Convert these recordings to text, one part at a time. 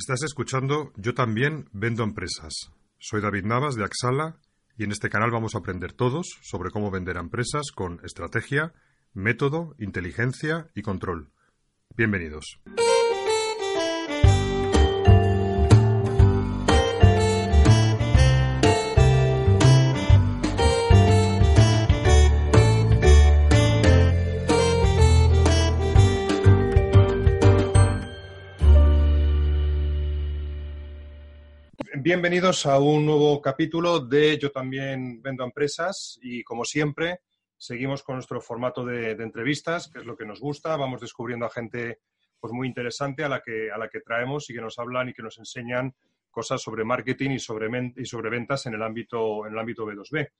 Estás escuchando Yo también vendo empresas. Soy David Navas de Axala y en este canal vamos a aprender todos sobre cómo vender a empresas con estrategia, método, inteligencia y control. Bienvenidos. Bienvenidos a un nuevo capítulo de Yo también vendo empresas y como siempre seguimos con nuestro formato de, entrevistas, que es lo que nos gusta. Vamos descubriendo a gente pues, muy interesante a la, que, a la que traemos y que nos hablan y que nos enseñan cosas sobre marketing y sobre, y sobre ventas en el, ámbito, en el ámbito B2B.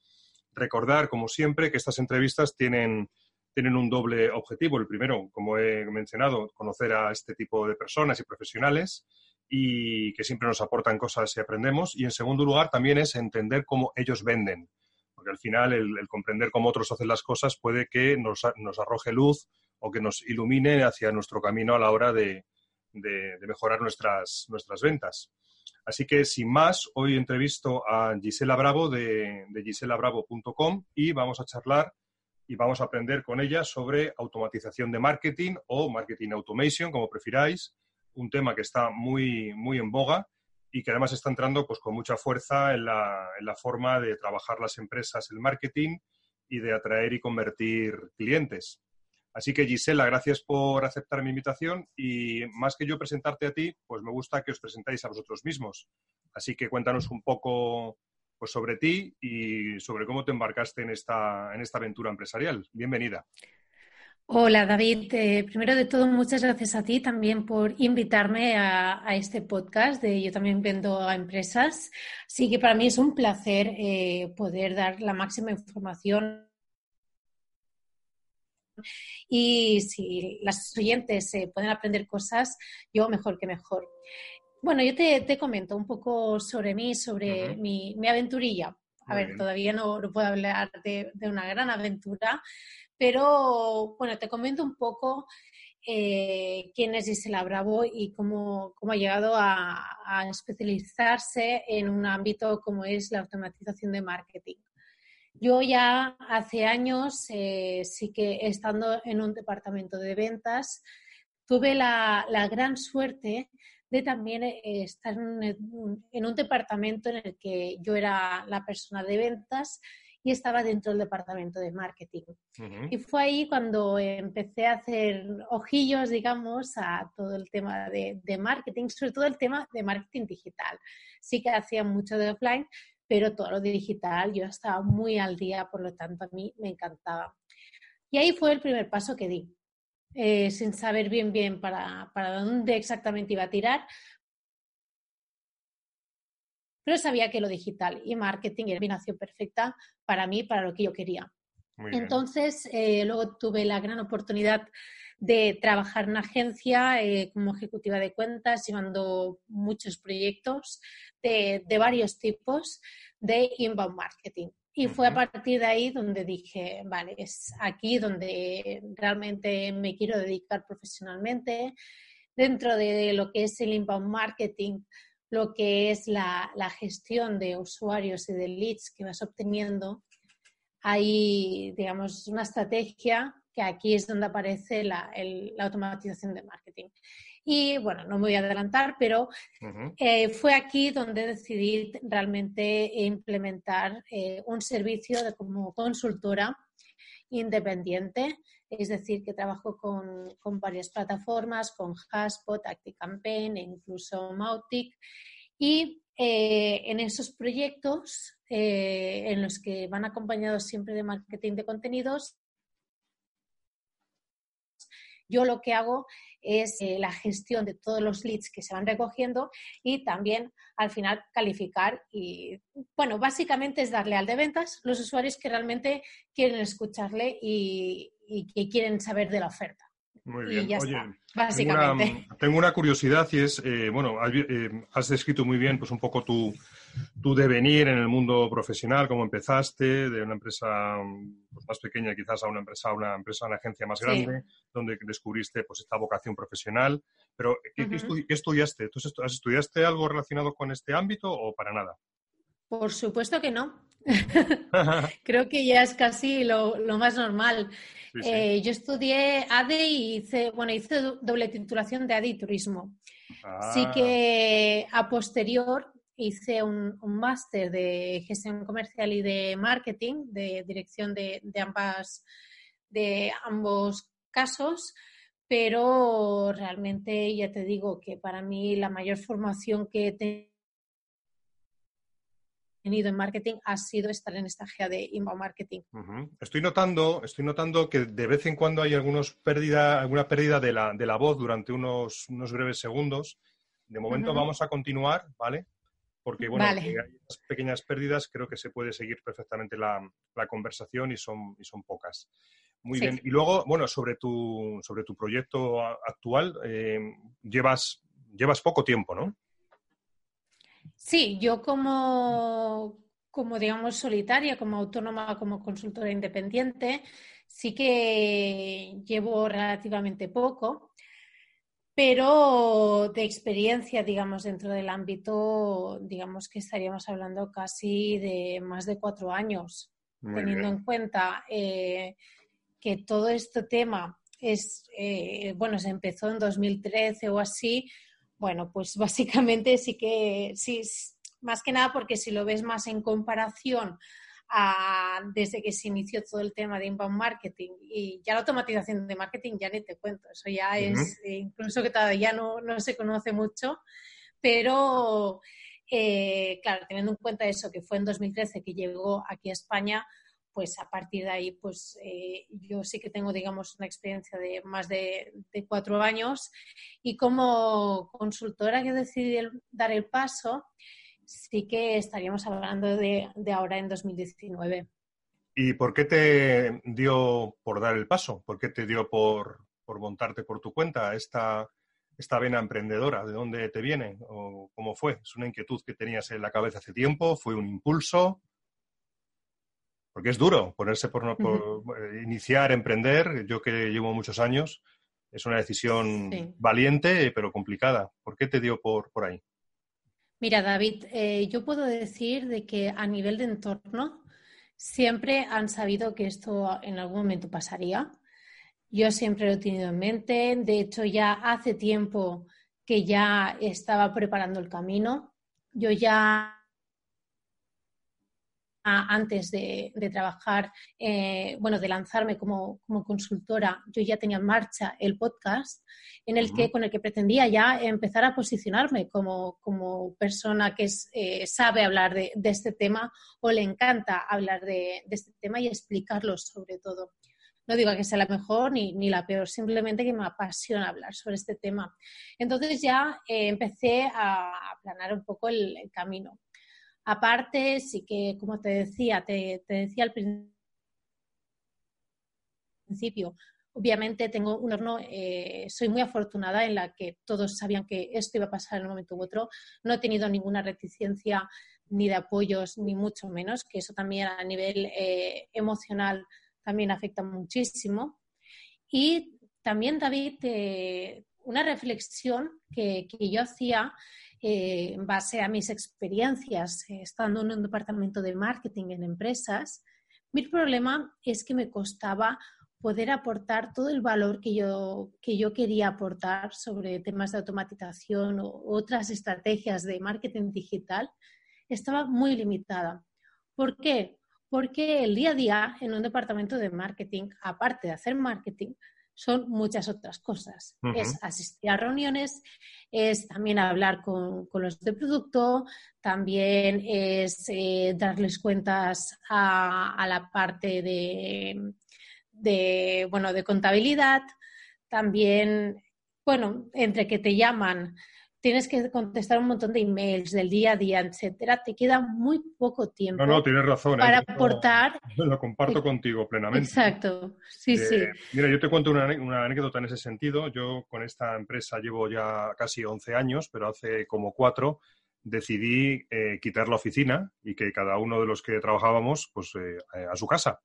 Recordar, como siempre, que estas entrevistas tienen, tienen un doble objetivo. El primero, como he mencionado, conocer a este tipo de personas y profesionales y que siempre nos aportan cosas y aprendemos. Y en segundo lugar, también es entender cómo ellos venden, porque al final el, comprender cómo otros hacen las cosas puede que nos, arroje luz o que nos ilumine hacia nuestro camino a la hora de, mejorar nuestras, nuestras ventas. Así que, sin más, hoy entrevisto a Gisela Bravo de, de giselabravo.com y vamos a charlar y vamos a aprender con ella sobre automatización de marketing o marketing automation, como prefiráis, un tema que está muy, muy en boga y que además está entrando pues, con mucha fuerza en la, en la forma de trabajar las empresas, el marketing y de atraer y convertir clientes. Así que Gisela, gracias por aceptar mi invitación y más que yo presentarte a ti, pues me gusta que os presentáis a vosotros mismos. Así que cuéntanos un poco pues, sobre ti y sobre cómo te embarcaste en esta, en esta aventura empresarial. Bienvenida. Hola David, eh, primero de todo muchas gracias a ti también por invitarme a, este podcast de Yo también vendo a empresas. Sí que para mí es un placer eh, poder dar la máxima información y si las oyentes eh, pueden aprender cosas, yo mejor que mejor. Bueno, yo te, comento un poco sobre mí, sobre mi, aventurilla. A ver, todavía no, puedo hablar de, de, una gran aventura, pero bueno, te comento un poco eh, quién es Gisela Bravo y cómo, cómo ha llegado a, especializarse en un ámbito como es la automatización de marketing. Yo ya hace años, eh, sí que estando en un departamento de ventas, tuve la, gran suerte de también eh, estar en un, departamento en el que yo era la persona de ventas y estaba dentro del departamento de marketing. Y fue ahí cuando empecé a hacer ojillos, digamos, a todo el tema de, de, marketing, sobre todo el tema de marketing digital. Sí que hacía mucho de offline, pero todo lo digital yo estaba muy al día, por lo tanto a mí me encantaba. Y ahí fue el primer paso que di. Eh, sin saber bien bien para, para dónde exactamente iba a tirar, pero sabía que lo digital y marketing era combinación perfecta para mí, para lo que yo quería. Entonces, eh, luego tuve la gran oportunidad de trabajar en una agencia eh, como ejecutiva de cuentas, llevando muchos proyectos de, varios tipos de inbound marketing. Y fue a partir de ahí donde dije, vale, es aquí donde realmente me quiero dedicar profesionalmente. Dentro de lo que es el inbound marketing, lo que es la, gestión de usuarios y de leads que vas obteniendo, hay, digamos, una estrategia que aquí es donde aparece la, automatización de marketing. Y bueno, no me voy a adelantar, pero eh, fue aquí donde decidí realmente implementar eh, un servicio de, como consultora independiente es decir, que trabajo con, varias plataformas, con Haspot, ActiCampaign e incluso Mautic. Y eh, en esos proyectos, eh, en los que van acompañados siempre de marketing de contenidos, yo lo que hago es eh, la gestión de todos los leads que se van recogiendo y también al final calificar y, bueno, básicamente es darle al de ventas los usuarios que realmente quieren escucharle y, que quieren saber de la oferta. Muy bien. Oye, básicamente. Tengo una, curiosidad y es, eh, bueno, eh, has, descrito muy bien pues un poco tu, tu, devenir en el mundo profesional, cómo empezaste, de una empresa pues, más pequeña quizás a una empresa, una empresa, una agencia más grande, donde descubriste pues esta vocación profesional. Pero, ¿qué, estudiaste? ¿Tú has estudiaste algo relacionado con este ámbito o para nada? Por supuesto que no. Creo que ya es casi lo, más normal. Eh, yo estudié ADE y hice, bueno, hice doble titulación de ADE y turismo. Así ah. que a posterior hice un, máster de gestión comercial y de marketing, de dirección de, ambas, de ambos casos, pero realmente ya te digo que para mí la mayor formación que he tenido en marketing ha sido estar en esta GEA de inbound marketing. Estoy notando, estoy notando que de vez en cuando hay algunos pérdida, alguna pérdida de la, de la voz durante unos, unos breves segundos. De momento vamos a continuar, ¿vale? Porque, bueno, hay pequeñas pérdidas, creo que se puede seguir perfectamente la, la conversación y son, y son pocas. Muy bien. Y luego, bueno, sobre tu, sobre tu proyecto actual, eh, llevas, llevas poco tiempo, ¿no? Sí, yo como, como, digamos, solitaria, como autónoma, como consultora independiente, sí que llevo relativamente poco, pero de experiencia, digamos, dentro del ámbito, digamos que estaríamos hablando casi de más de cuatro años, teniendo en cuenta eh, que todo este tema es, eh, bueno, se empezó en 2013 o así, bueno, pues básicamente sí que, sí, más que nada porque si lo ves más en comparación a, desde que se inició todo el tema de inbound marketing y ya la automatización de marketing, ya ni te cuento, eso ya es, eh, incluso que todavía no, no se conoce mucho, pero eh, claro, teniendo en cuenta eso, que fue en 2013 que llegó aquí a España, pues a partir de ahí, pues eh, yo sí que tengo, digamos, una experiencia de más de, cuatro años y como consultora que decidí dar el paso, sí que estaríamos hablando de, ahora en 2019. ¿Y por qué te dio por dar el paso? ¿Por qué te dio por, montarte por tu cuenta esta, esta vena emprendedora? ¿De dónde te viene? ¿O cómo fue? ¿Es una inquietud que tenías en la cabeza hace tiempo? ¿Fue un impulso? Porque es duro ponerse por, eh, iniciar, emprender. Yo que llevo muchos años, es una decisión valiente pero complicada. ¿Por qué te dio por, por ahí? Mira, David, eh, yo puedo decir de que a nivel de entorno siempre han sabido que esto en algún momento pasaría. Yo siempre lo he tenido en mente. De hecho, ya hace tiempo que ya estaba preparando el camino. Yo ya antes de, trabajar, eh, bueno, de lanzarme como, consultora, yo ya tenía en marcha el podcast en el que, con el que pretendía ya empezar a posicionarme como, persona que eh, sabe hablar de, este tema o le encanta hablar de, este tema y explicarlo sobre todo. No digo que sea la mejor ni, la peor, simplemente que me apasiona hablar sobre este tema. Entonces ya eh, empecé a aplanar un poco el camino. Aparte, sí que, como te decía, te, decía al principio, obviamente tengo un horno, eh, soy muy afortunada en la que todos sabían que esto iba a pasar en un momento u otro. No he tenido ninguna reticencia ni de apoyos, ni mucho menos, que eso también a nivel eh, emocional también afecta muchísimo. Y también, David, eh, una reflexión que, que yo hacía eh, en base a mis experiencias eh, estando en un departamento de marketing en empresas, mi problema es que me costaba poder aportar todo el valor que yo, que yo quería aportar sobre temas de automatización o otras estrategias de marketing digital, estaba muy limitada. ¿Por qué? Porque el día a día en un departamento de marketing, aparte de hacer marketing, son muchas otras cosas. Es asistir a reuniones, es también hablar con, los de producto, también es eh, darles cuentas a, la parte de, de, bueno, de contabilidad, también, bueno, entre que te llaman tienes que contestar un montón de emails del día a día, etcétera, te queda muy poco tiempo. No, no, tienes razón. ¿eh? Para aportar. Lo comparto contigo plenamente. Exacto, sí, sí. Mira, yo te cuento una, una, anécdota en ese sentido. Yo con esta empresa llevo ya casi 11 años, pero hace como cuatro decidí eh, quitar la oficina y que cada uno de los que trabajábamos pues eh, a su casa.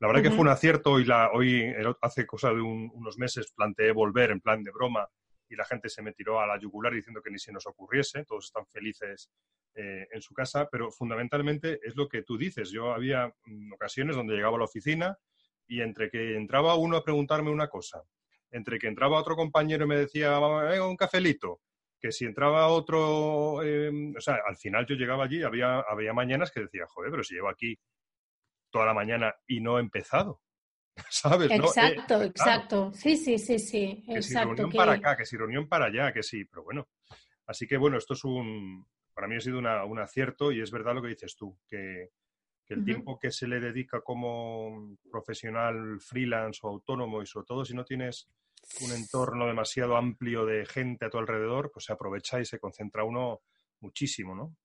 La verdad que fue un acierto y la, hoy, hace cosa de unos meses, planteé volver en plan de broma y la gente se me tiró a la yugular diciendo que ni se nos ocurriese, todos están felices eh, en su casa, pero fundamentalmente es lo que tú dices. Yo había mm, ocasiones donde llegaba a la oficina y entre que entraba uno a preguntarme una cosa, entre que entraba otro compañero y me decía, un cafelito, que si entraba otro, em, o sea, al final yo llegaba allí, había, había mañanas que decía, joder, pero si llevo aquí toda la mañana y no he empezado. ¿Sabes? Exacto, exacto. Sí, sí, sí, sí. Que si reunión para acá, que si reunión para allá, que sí, pero bueno. Así que bueno, esto es un, para mí ha sido un acierto y es verdad lo que dices tú, que, el tiempo que se le dedica como profesional freelance o autónomo y sobre todo si no tienes un entorno demasiado amplio de gente a tu alrededor, pues se aprovecha y se concentra uno muchísimo, ¿no?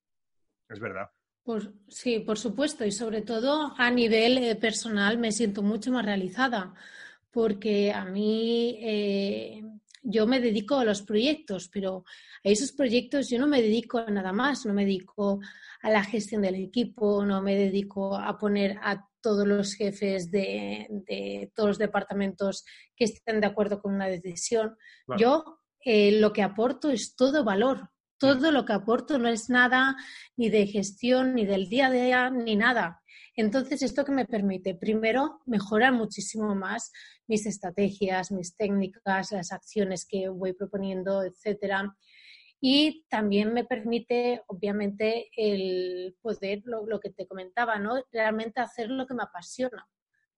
Es verdad sí, por supuesto, y sobre todo a nivel eh, personal me siento mucho más realizada, porque a mí eh, yo me dedico a los proyectos, pero a esos proyectos yo no me dedico a nada más, no me dedico a la gestión del equipo, no me dedico a poner a todos los jefes de, todos los departamentos que estén de acuerdo con una decisión. Yo eh, lo que aporto es todo valor, todo lo que aporto no es nada ni de gestión, ni del día a día, ni nada. Entonces, ¿esto que me permite? Primero, mejorar muchísimo más mis estrategias, mis técnicas, las acciones que voy proponiendo, etcétera. Y también me permite, obviamente, el poder, lo, que te comentaba, ¿no? Realmente hacer lo que me apasiona.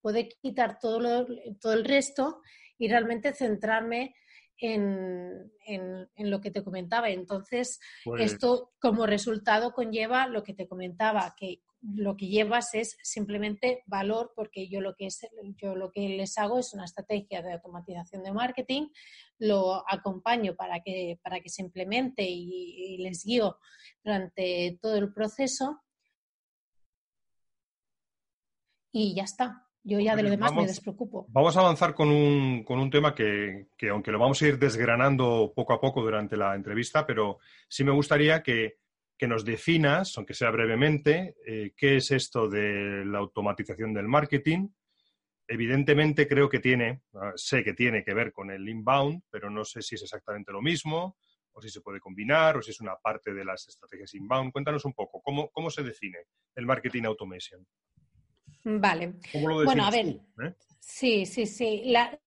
Poder quitar todo, todo el resto y realmente centrarme en, lo que te comentaba. Entonces, esto como resultado conlleva lo que te comentaba, que lo que llevas es simplemente valor, porque yo lo que, es, yo lo que les hago es una estrategia de automatización de marketing, lo acompaño para que, para que se implemente y les guío durante todo el proceso. Y ya está. Yo ya de lo demás me despreocupo. Vamos a avanzar con un, con un tema que, aunque lo vamos a ir desgranando poco a poco durante la entrevista, pero sí me gustaría que, nos definas, aunque sea brevemente, eh, qué es esto de la automatización del marketing. Evidentemente creo que tiene, ah, sé que tiene que ver con el inbound, pero no sé si es exactamente lo mismo, o si se puede combinar, o si es una parte de las estrategias inbound. Cuéntanos un poco, ¿cómo, cómo se define el marketing automation? Vale. bueno, a ver. Eh? Sí, sí, sí. La,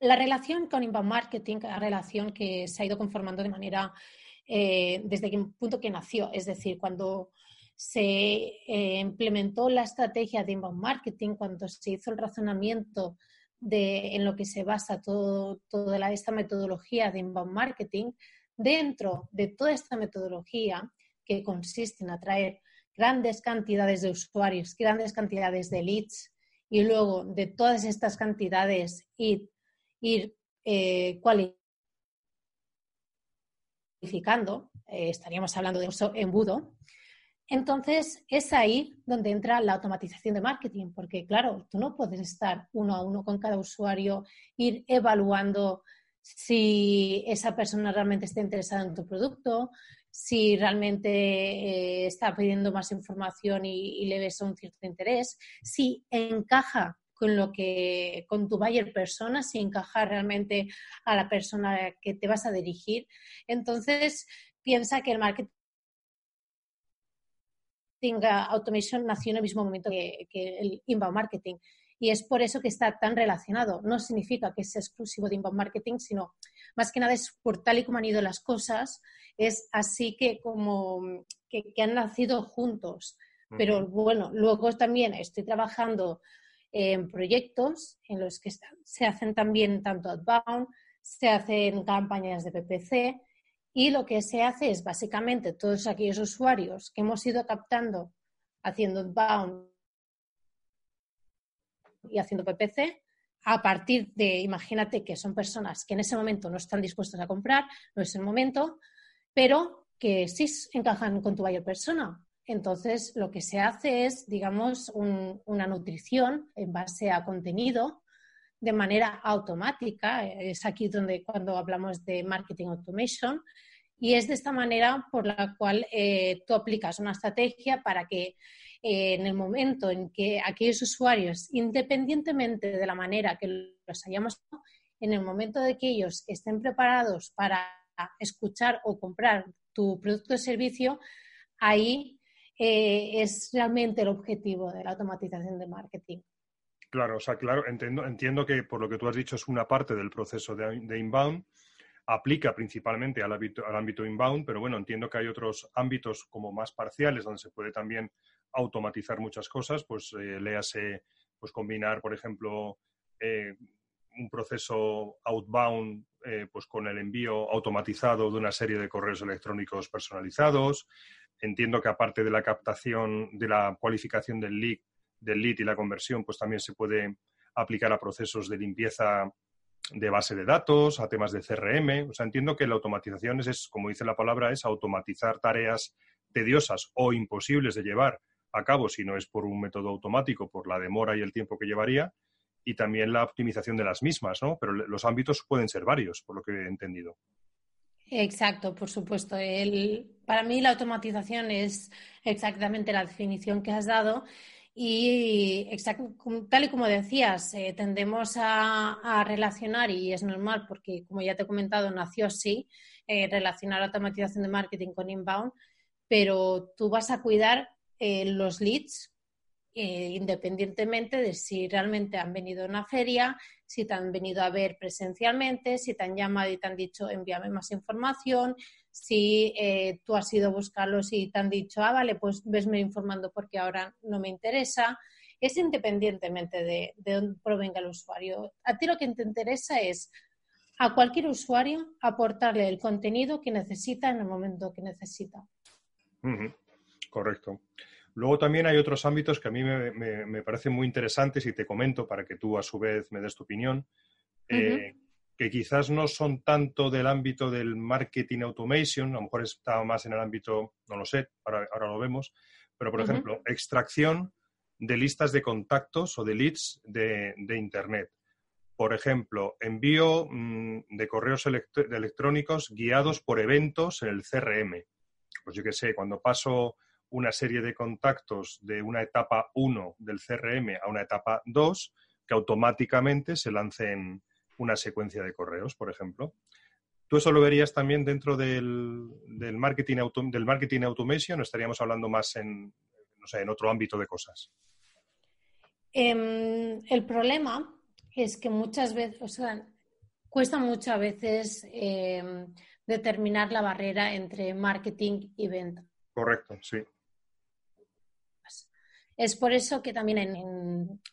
la relación con inbound marketing, la relación que se ha ido conformando de manera eh, desde el punto que nació, es decir, cuando se eh, implementó la estrategia de inbound marketing, cuando se hizo el razonamiento de, en lo que se basa todo, toda esta metodología de inbound marketing, dentro de toda esta metodología que consiste en atraer grandes cantidades de usuarios, grandes cantidades de leads y luego de todas estas cantidades ir, eh, cualificando, eh, estaríamos hablando de uso embudo, entonces es ahí donde entra la automatización de marketing, porque claro, tú no puedes estar uno a uno con cada usuario, ir evaluando si esa persona realmente está interesada en tu producto, si realmente eh, está pidiendo más información y, le ves un cierto interés, si encaja con lo que con tu buyer persona, si encaja realmente a la persona que te vas a dirigir. Entonces, piensa que el marketing automation nació en el mismo momento que, que el inbound marketing y es por eso que está tan relacionado. No significa que sea exclusivo de inbound marketing, sino más que nada es por tal y como han ido las cosas, es así que como que, han nacido juntos. Pero bueno, luego también estoy trabajando en proyectos en los que se hacen también tanto outbound, se hacen campañas de PPC y lo que se hace es básicamente todos aquellos usuarios que hemos ido captando haciendo outbound y haciendo PPC, a partir de, imagínate que son personas que en ese momento no están dispuestas a comprar, no es el momento, pero que sí encajan con tu buyer persona. Entonces, lo que se hace es, digamos, una nutrición en base a contenido de manera automática. Es aquí donde cuando hablamos de marketing automation. Y es de esta manera por la cual eh, tú aplicas una estrategia para que eh, en el momento en que aquellos usuarios, independientemente de la manera que los hayamos, en el momento de que ellos estén preparados para escuchar o comprar tu producto o servicio, ahí eh, es realmente el objetivo de la automatización de marketing. Claro, o sea, claro, entiendo, entiendo que por lo que tú has dicho es una parte del proceso de, inbound, aplica principalmente al ámbito, al ámbito inbound, pero bueno, entiendo que hay otros ámbitos como más parciales donde se puede también automatizar muchas cosas, pues eh, léase, pues combinar, por ejemplo, eh, un proceso outbound eh, pues con el envío automatizado de una serie de correos electrónicos personalizados. Entiendo que aparte de la captación, de la cualificación del lead, del lead y la conversión, pues también se puede aplicar a procesos de limpieza de base de datos, a temas de CRM. O sea, entiendo que la automatización es, como dice la palabra, es automatizar tareas tediosas o imposibles de llevar a cabo si no es por un método automático, por la demora y el tiempo que llevaría, y también la optimización de las mismas, ¿no? Pero los ámbitos pueden ser varios, por lo que he entendido. Exacto, por supuesto. para mí la automatización es exactamente la definición que has dado y tal y como decías, eh, tendemos a, relacionar, y es normal porque, como ya te he comentado, nació así, eh, relacionar automatización de marketing con inbound, pero tú vas a cuidar eh, los leads eh, independientemente de si realmente han venido a una feria, si te han venido a ver presencialmente, si te han llamado y te han dicho envíame más información, si eh, tú has ido a buscarlos y te han dicho, ah, vale, pues vesme informando porque ahora no me interesa. Es independientemente de, de dónde provenga el usuario. A ti lo que te interesa es a cualquier usuario aportarle el contenido que necesita en el momento que necesita. Correcto. Luego también hay otros ámbitos que a mí me, parecen muy interesantes y te comento para que tú a su vez me des tu opinión, eh, que quizás no son tanto del ámbito del marketing automation, a lo mejor está más en el ámbito, no lo sé, ahora, lo vemos, pero por ejemplo, extracción de listas de contactos o de leads de, Internet. Por ejemplo, envío mm, de correos electrónicos guiados por eventos en el CRM. Pues yo qué sé, cuando paso una serie de contactos de una etapa 1 del CRM a una etapa 2 que automáticamente se lancen una secuencia de correos, por ejemplo. ¿Tú eso lo verías también dentro del, marketing, del marketing automation o estaríamos hablando más en, en otro ámbito de cosas? Em, el problema es que muchas veces, o sea, cuesta mucho a veces em, determinar la barrera entre marketing y venta. Correcto, sí. Es por eso que también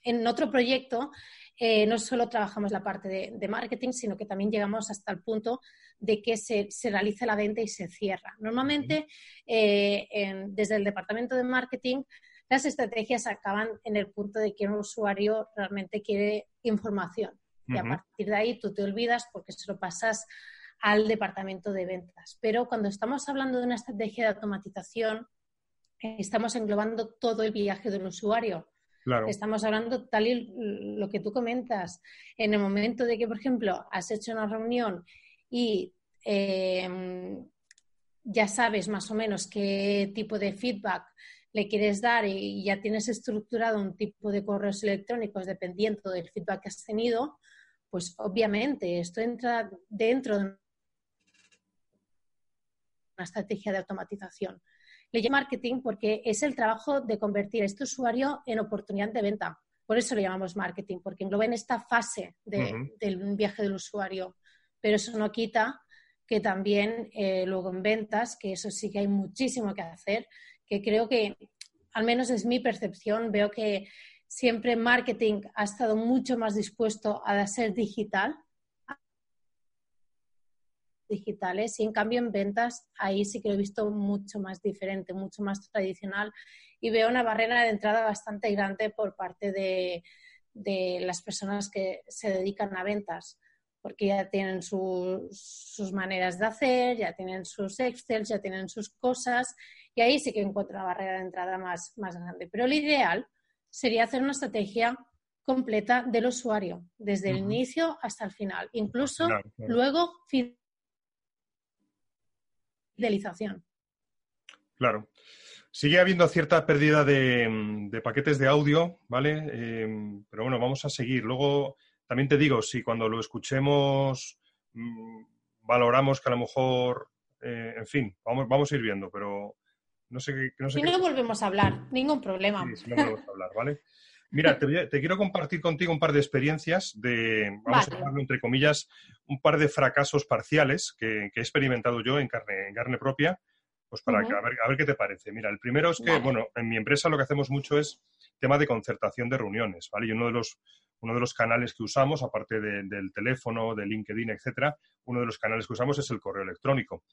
en, otro proyecto eh, no solo trabajamos la parte de, marketing, sino que también llegamos hasta el punto de que se, realice la venta y se cierra. Normalmente, eh, desde el departamento de marketing, las estrategias acaban en el punto de que un usuario realmente quiere información. Y a partir de ahí tú te olvidas porque se lo pasas al departamento de ventas. Pero cuando estamos hablando de una estrategia de automatización, estamos englobando todo el viaje del usuario. Estamos hablando tal y lo que tú comentas. En el momento de que, por ejemplo, has hecho una reunión y em, ya sabes más o menos qué tipo de feedback le quieres dar y ya tienes estructurado un tipo de correos electrónicos dependiendo del feedback que has tenido, pues obviamente esto entra dentro de una estrategia de automatización. Le llamo marketing porque es el trabajo de convertir a este usuario en oportunidad de venta. Por eso le llamamos marketing, porque engloba en esta fase del viaje del usuario. Pero eso no quita que también eh, luego en ventas, que eso sí que hay muchísimo que hacer, que creo que, al menos es mi percepción, veo que siempre marketing ha estado mucho más dispuesto a ser digital digitales y en cambio en ventas ahí sí que lo he visto mucho más diferente, mucho más tradicional y veo una barrera de entrada bastante grande por parte de, de las personas que se dedican a ventas, porque ya tienen sus maneras de hacer, ya tienen sus Excel, ya tienen sus cosas, y ahí sí que encuentro una barrera de entrada más, más grande. Pero lo ideal sería hacer una estrategia completa del usuario, desde el inicio hasta el final, incluso luego fidelización. Claro. Sigue habiendo cierta pérdida de, paquetes de audio, ¿vale? Em, pero bueno, vamos a seguir. Luego, también te digo, si cuando lo escuchemos mm, valoramos que a lo mejor, eh, en fin, vamos, vamos a ir viendo, pero no sé qué. No si no volvemos a hablar, ningún problema. Sí, si no volvemos a hablar, ¿vale? Mira, te, quiero compartir contigo un par de experiencias de, vamos a llamarlo entre comillas, un par de fracasos parciales que, he experimentado yo en carne, en carne propia, pues para a, ver, qué te parece. Mira, el primero es que, bueno, en mi empresa lo que hacemos mucho es tema de concertación de reuniones, ¿vale? Y uno de los, uno de los canales que usamos, aparte del teléfono, de LinkedIn, etcétera, uno de los canales que usamos es el correo electrónico.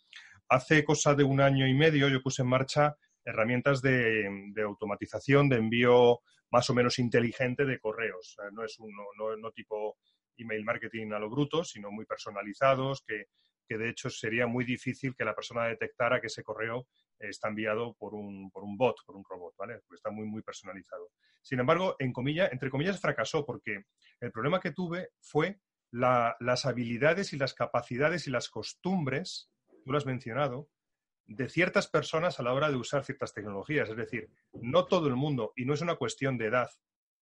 Hace cosa de un año y medio yo puse en marcha herramientas de, automatización, de envío más o menos inteligente de correos. no es un no, tipo email marketing a lo bruto, sino muy personalizados, que, de hecho sería muy difícil que la persona detectara que ese correo está enviado por un, por un bot, por un robot, ¿vale? Porque está muy, muy personalizado. Sin embargo, en comilla, entre comillas, fracasó porque el problema que tuve fue las habilidades y las capacidades y las costumbres, tú lo has mencionado, de ciertas personas a la hora de usar ciertas tecnologías. Es decir, no todo el mundo, y no es una cuestión de edad,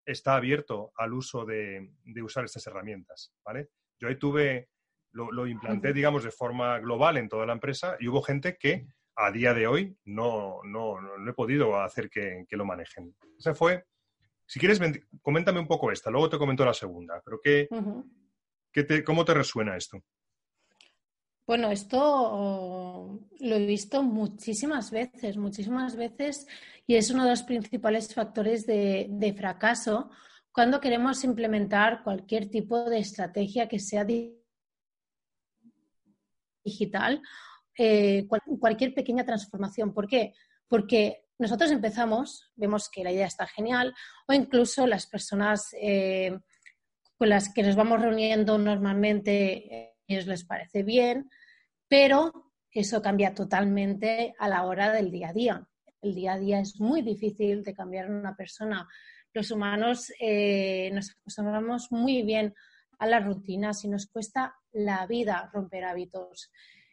está abierto al uso de, usar estas herramientas. ¿vale? Yo ahí tuve, lo, implanté, digamos, de forma global en toda la empresa y hubo gente que a día de hoy no, no, no he podido hacer que, lo manejen. Esa fue, si quieres, coméntame un poco esta, luego te comento la segunda, pero ¿qué, ¿cómo te resuena esto? Bueno, esto lo he visto muchísimas veces, muchísimas veces, y es uno de los principales factores de, fracaso cuando queremos implementar cualquier tipo de estrategia que sea digital, eh, cualquier pequeña transformación. ¿Por qué? Porque nosotros empezamos, vemos que la idea está genial, o incluso las personas eh, con las que nos vamos reuniendo normalmente, eh, ellos les parece bien, pero eso cambia totalmente a la hora del día a día. El día a día es muy difícil de cambiar una persona. Los humanos eh, nos acostumbramos muy bien a las rutinas y nos cuesta la vida romper hábitos.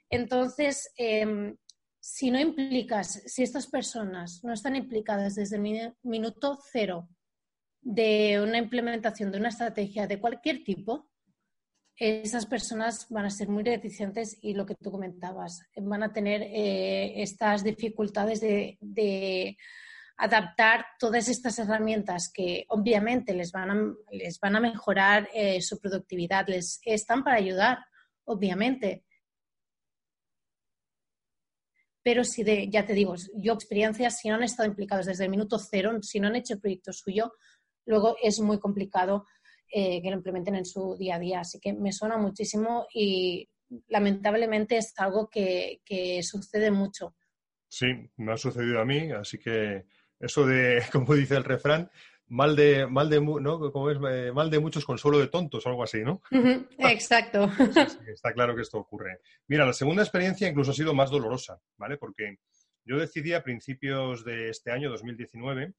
Entonces, em, si no implicas, si estas personas no están implicadas desde el minuto cero de una implementación de una estrategia de cualquier tipo, esas personas van a ser muy reticentes y lo que tú comentabas, van a tener eh, estas dificultades de, adaptar todas estas herramientas que obviamente les van a, mejorar eh, su productividad, les están para ayudar, obviamente. Pero si de, ya te digo, yo experiencias, si no han estado implicados desde el minuto cero, si no han hecho el proyecto suyo, luego es muy complicado eh, que lo implementen en su día a día. Así que me suena muchísimo y lamentablemente es algo que, sucede mucho. Sí, me ha sucedido a mí, así que eso de, como dice el refrán, mal de, mal de, ¿no? Como es, eh, mal de muchos, consuelo de tontos, o algo así, ¿no? Exacto. está claro que esto ocurre. Mira, la segunda experiencia incluso ha sido más dolorosa, ¿vale? Porque yo decidí a principios de este año, 2019,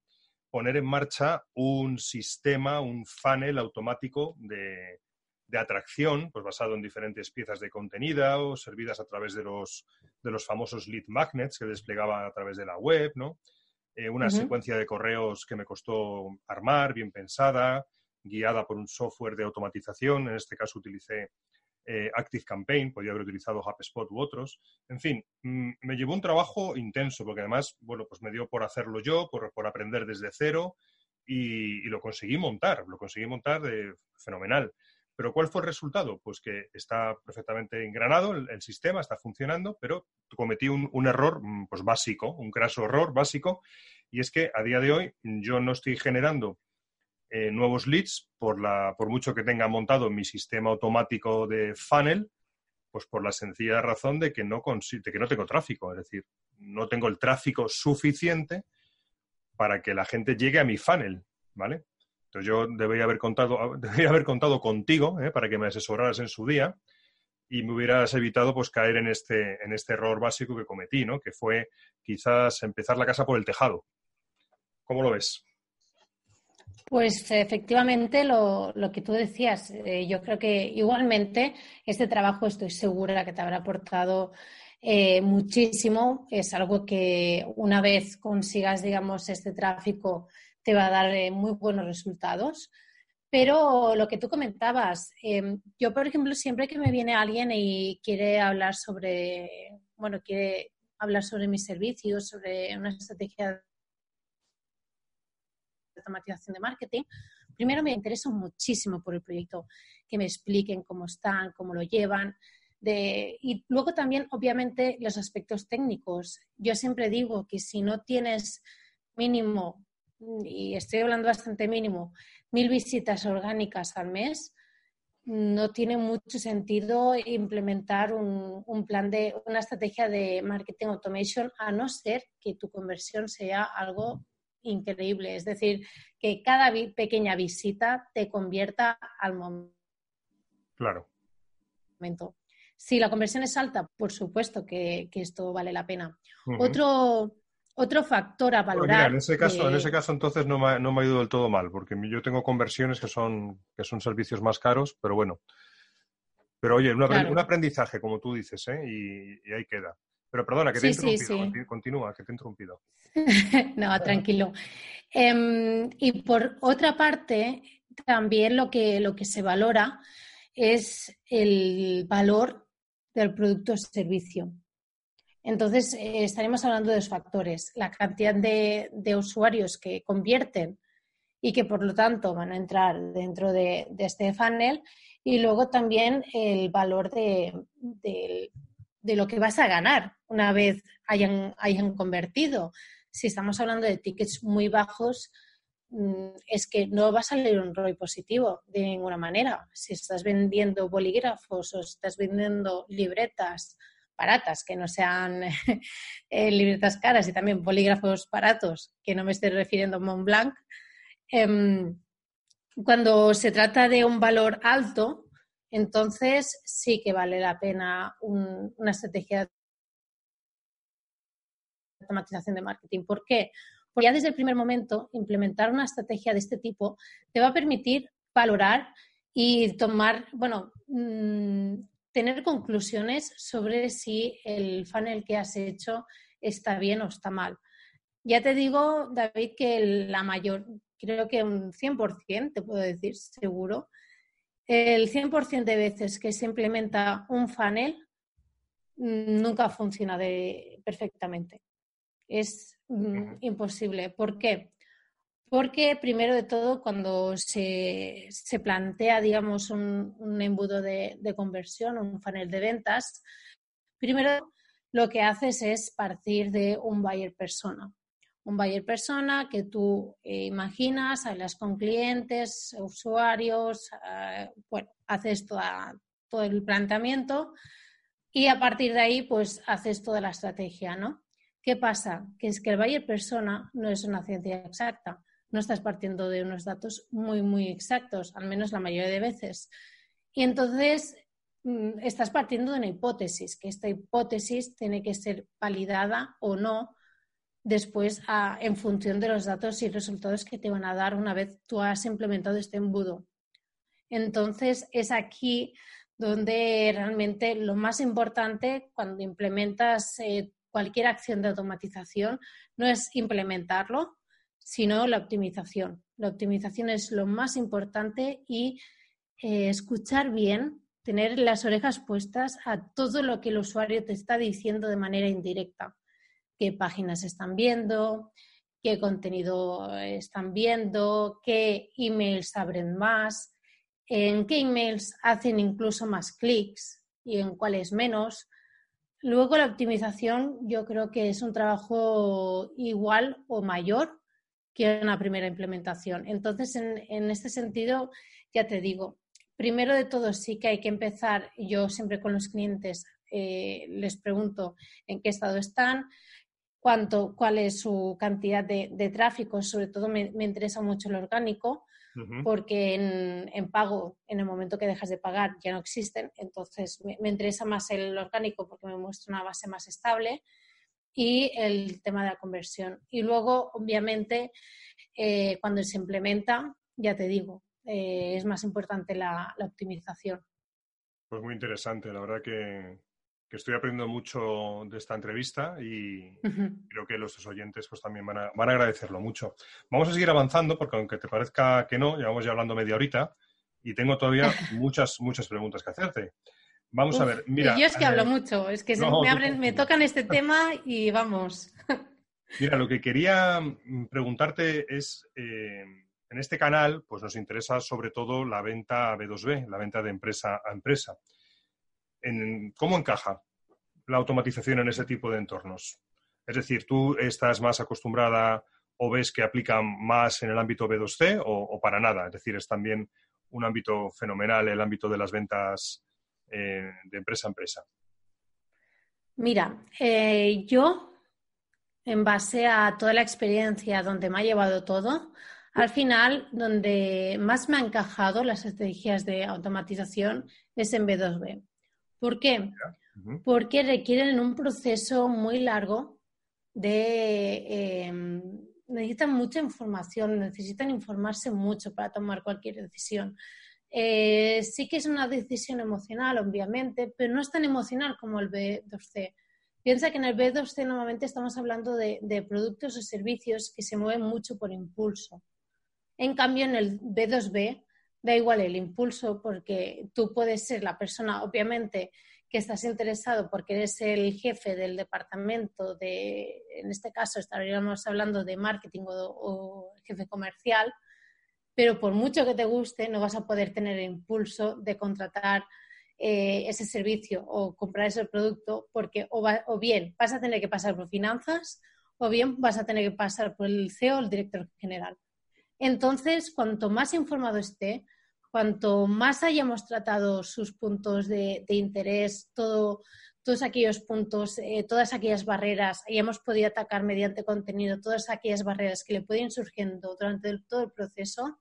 poner en marcha un sistema, un funnel automático de, atracción, pues basado en diferentes piezas de contenido, servidas a través de los, de los famosos lead magnets que desplegaba a través de la web, ¿no? Eh, una secuencia de correos que me costó armar, bien pensada, guiada por un software de automatización. En este caso utilicé eh, Active Campaign, podía haber utilizado HubSpot u otros. En fin, mm, me llevó un trabajo intenso, porque además, bueno, pues me dio por hacerlo yo, por, aprender desde cero y, lo conseguí montar, lo conseguí montar de fenomenal. Pero ¿cuál fue el resultado? Pues que está perfectamente engranado el, sistema, está funcionando, pero cometí un, un, error mm, pues básico, un craso error básico, y es que a día de hoy yo no estoy generando eh, nuevos leads, por, la, por mucho que tenga montado mi sistema automático de funnel, pues por la sencilla razón de que no, que no tengo tráfico, es decir, no tengo el tráfico suficiente para que la gente llegue a mi funnel, ¿vale? Entonces yo debería haber contado, debería haber contado contigo ¿eh? para que me asesoraras en su día y me hubieras evitado pues caer en este, en este error básico que cometí, ¿no? Que fue quizás empezar la casa por el tejado. ¿Cómo lo ves? Pues efectivamente lo, que tú decías, eh, yo creo que igualmente este trabajo estoy segura que te habrá aportado eh, muchísimo. Es algo que una vez consigas, digamos, este tráfico te va a dar eh, muy buenos resultados. Pero lo que tú comentabas, em, yo, por ejemplo, siempre que me viene alguien y quiere hablar sobre, bueno, quiere hablar sobre mis servicios, sobre una estrategia automatización de marketing, primero me intereso muchísimo por el proyecto, que me expliquen cómo están, cómo lo llevan. y luego también, obviamente, los aspectos técnicos. Yo siempre digo que si no tienes mínimo, y estoy hablando bastante mínimo, mil visitas orgánicas al mes, no tiene mucho sentido implementar un, plan de una estrategia de marketing automation a no ser que tu conversión sea algo increíble. Es decir, que cada pequeña visita te convierta al momento. Claro. Si la conversión es alta, por supuesto que, esto vale la pena. Otro otro factor a valorar. en, ese caso, en ese caso, entonces, no me, no me, ha ido del todo mal, porque yo tengo conversiones que son, que son servicios más caros, pero bueno. Pero oye, un, aprendizaje, como tú dices, ¿eh? y, ahí queda. Pero perdona, que te he interrumpido. Continúa, que te he interrumpido. no, tranquilo. Em, y por otra parte, también lo que, lo que se valora es el valor del producto o servicio. Entonces, eh, estaremos hablando de dos factores. La cantidad de, usuarios que convierten y que, por lo tanto, van a entrar dentro de, este funnel. Y luego también el valor de, lo que vas a ganar una vez hayan, hayan convertido. Si estamos hablando de tickets muy bajos, mm, es que no va a salir un ROI positivo de ninguna manera. Si estás vendiendo bolígrafos o estás vendiendo libretas baratas, que no sean eh, libretas caras y también polígrafos baratos, que no me estoy refiriendo a Mont Blanc. Em, cuando se trata de un valor alto, entonces sí que vale la pena una estrategia de automatización de marketing. ¿Por qué? Porque ya desde el primer momento implementar una estrategia de este tipo te va a permitir valorar y tomar, bueno, mm, tener conclusiones sobre si el funnel que has hecho está bien o está mal. Ya te digo, David, que la mayor, creo que un 100%, te puedo decir seguro, el 100% de veces que se implementa un funnel mm, nunca funciona de, perfectamente. Es mm, imposible. ¿Por qué? Porque, primero de todo, cuando se, plantea, digamos, un, embudo de, conversión, un funnel de ventas, primero lo que haces es partir de un buyer persona. Un buyer persona que tú eh, imaginas, hablas con clientes, usuarios, eh, bueno, haces todo el planteamiento y a partir de ahí, pues haces toda la estrategia, ¿no? ¿Qué pasa? Que es que el buyer persona no es una ciencia exacta no estás partiendo de unos datos muy, muy exactos, al menos la mayoría de veces. Y entonces mm, estás partiendo de una hipótesis, que esta hipótesis tiene que ser validada o no después en función de los datos y resultados que te van a dar una vez tú has implementado este embudo. Entonces es aquí donde realmente lo más importante cuando implementas eh, cualquier acción de automatización no es implementarlo, sino la optimización. La optimización es lo más importante y eh, escuchar bien, tener las orejas puestas a todo lo que el usuario te está diciendo de manera indirecta. Qué páginas están viendo, qué contenido están viendo, qué emails abren más, en qué emails hacen incluso más clics y en cuáles menos. Luego la optimización yo creo que es un trabajo igual o mayor que una primera implementación. Entonces, en, este sentido, ya te digo, primero de todo sí que hay que empezar, yo siempre con los clientes eh, les pregunto en qué estado están, cuánto, cuál es su cantidad de, tráfico, sobre todo me, interesa mucho el orgánico, porque en, pago, en el momento que dejas de pagar, ya no existen. Entonces, me, interesa más el orgánico porque me muestra una base más estable y el tema de la conversión. Y luego, obviamente, eh, cuando se implementa, ya te digo, eh, es más importante la, optimización. Pues muy interesante, la verdad que, estoy aprendiendo mucho de esta entrevista y creo que los oyentes pues también van a, van a, agradecerlo mucho. Vamos a seguir avanzando porque aunque te parezca que no, llevamos ya hablando media horita y tengo todavía muchas, muchas preguntas que hacerte. Vamos a ver, mira. Yo es que hablo eh, mucho, es que me, abren, me tocan este tema y vamos. Mira, lo que quería mm, preguntarte es, eh, en este canal, pues nos interesa sobre todo la venta B2B, la venta de empresa a empresa. ¿Cómo encaja la automatización en ese tipo de entornos? Es decir, ¿tú estás más acostumbrada o ves que aplica más en el ámbito B2C o, para nada? Es decir, es también un ámbito fenomenal el ámbito de las ventas eh, de empresa a empresa. Mira, eh, yo, en base a toda la experiencia donde me ha llevado todo, al final, donde más me ha encajado las estrategias de automatización es en B2B. ¿Por qué? Porque requieren un proceso muy largo de... Em, necesitan mucha información, necesitan informarse mucho para tomar cualquier decisión. Eh, sí que es una decisión emocional, obviamente, pero no es tan emocional como el B2C. Piensa que en el B2C normalmente estamos hablando de productos o servicios que se mueven mucho por impulso. En cambio, en el B2B da igual el impulso porque tú puedes ser la persona, obviamente, que estás interesado porque eres el jefe del departamento de, en este caso estaríamos hablando de marketing o, jefe comercial, pero por mucho que te guste no vas a poder tener el impulso de contratar eh, ese servicio o comprar ese producto porque o, bien vas a tener que pasar por finanzas o bien vas a tener que pasar por el CEO o el director general. Entonces, cuanto más informado esté, cuanto más hayamos tratado sus puntos de, interés, todos aquellos puntos, eh, todas aquellas barreras, hayamos podido atacar mediante contenido todas aquellas barreras que le pueden surgiendo durante todo el proceso,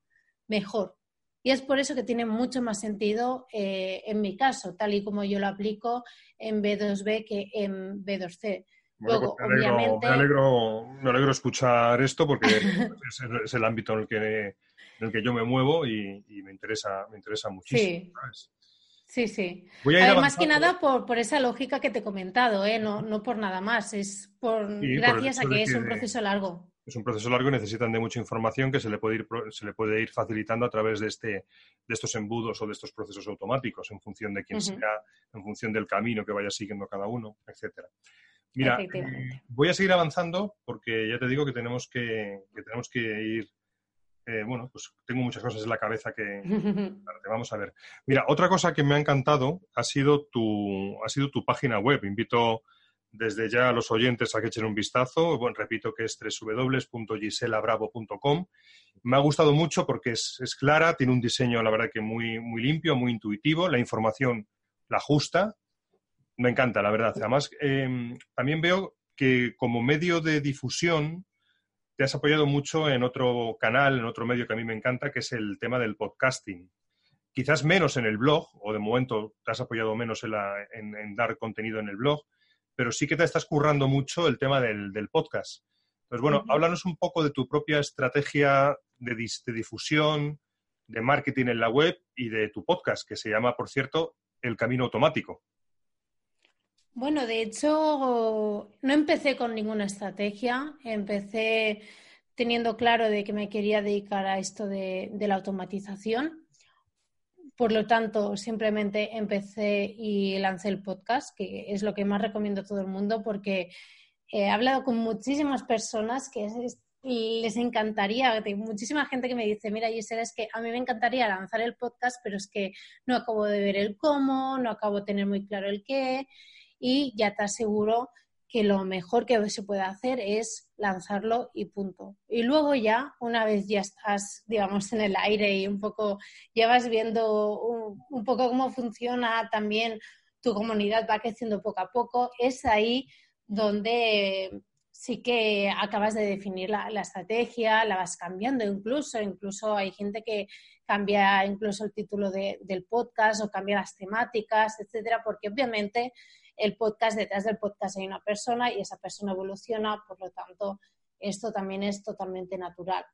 mejor. Y es por eso que tiene mucho más sentido eh, en mi caso, tal y como yo lo aplico en B2B que en B2C. Luego, pues me, alegro, me, alegro, escuchar esto porque es, el ámbito en el que, en el que yo me muevo y, me, interesa, me interesa muchísimo. Sí. Sí, más que nada por, por, esa lógica que te he comentado, ¿eh? no, no por nada más, es por gracias a que, es un proceso largo. Es un proceso largo y necesitan de mucha información que se le puede ir, se le puede ir facilitando a través de, este, de estos embudos o de estos procesos automáticos en función de quién sea, en función del camino que vaya siguiendo cada uno, etcétera. Mira, eh, voy a seguir avanzando porque ya te digo que tenemos que, tenemos que ir. Eh, bueno, pues tengo muchas cosas en la cabeza que vamos a ver. Mira, otra cosa que me ha encantado ha sido tu, ha sido tu página web. Invito desde ya a los oyentes a que echen un vistazo. Bueno, repito que es www.giselabravo.com. Me ha gustado mucho porque es, es, clara, tiene un diseño, la verdad, que muy, muy limpio, muy intuitivo. La información la justa, me encanta, la verdad. Además, em, también veo que como medio de difusión te has apoyado mucho en otro canal, en otro medio que a mí me encanta, que es el tema del podcasting. Quizás menos en el blog, o de momento te has apoyado menos en, dar contenido en el blog, pero sí que te estás currando mucho el tema del, podcast. Entonces, bueno, háblanos un poco de tu propia estrategia de, de difusión, de marketing en la web y de tu podcast, que se llama, por cierto, El Camino Automático. Bueno, de hecho, no empecé con ninguna estrategia. Empecé teniendo claro de que me quería dedicar a esto de, la automatización. Por lo tanto, simplemente empecé y lancé el podcast, que es lo que más recomiendo a todo el mundo, porque he hablado con muchísimas personas que les encantaría, muchísima gente que me dice, mira, Gisela, es que a mí me encantaría lanzar el podcast, pero es que no acabo de ver el cómo, no acabo de tener muy claro el qué y ya te aseguro que lo mejor que se puede hacer es lanzarlo y punto. Y luego ya, una vez ya estás, digamos, en el aire y un poco, ya vas viendo un, poco cómo funciona también tu comunidad, va creciendo poco a poco, es ahí donde sí que acabas de definir la, estrategia, la vas cambiando incluso, incluso hay gente que cambia incluso el título del podcast o cambia las temáticas, etcétera, porque obviamente el podcast, detrás del podcast hay una persona y esa persona evoluciona, por lo tanto, esto también es totalmente natural.